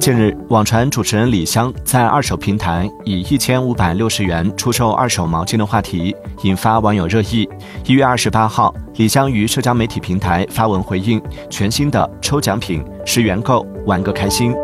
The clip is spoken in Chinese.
近日网传主持人李湘在二手平台以一千五百六十元出售二手毛巾的话题引发网友热议。一月二十八号李湘于社交媒体平台发文回应全新的抽奖品十元购玩个开心。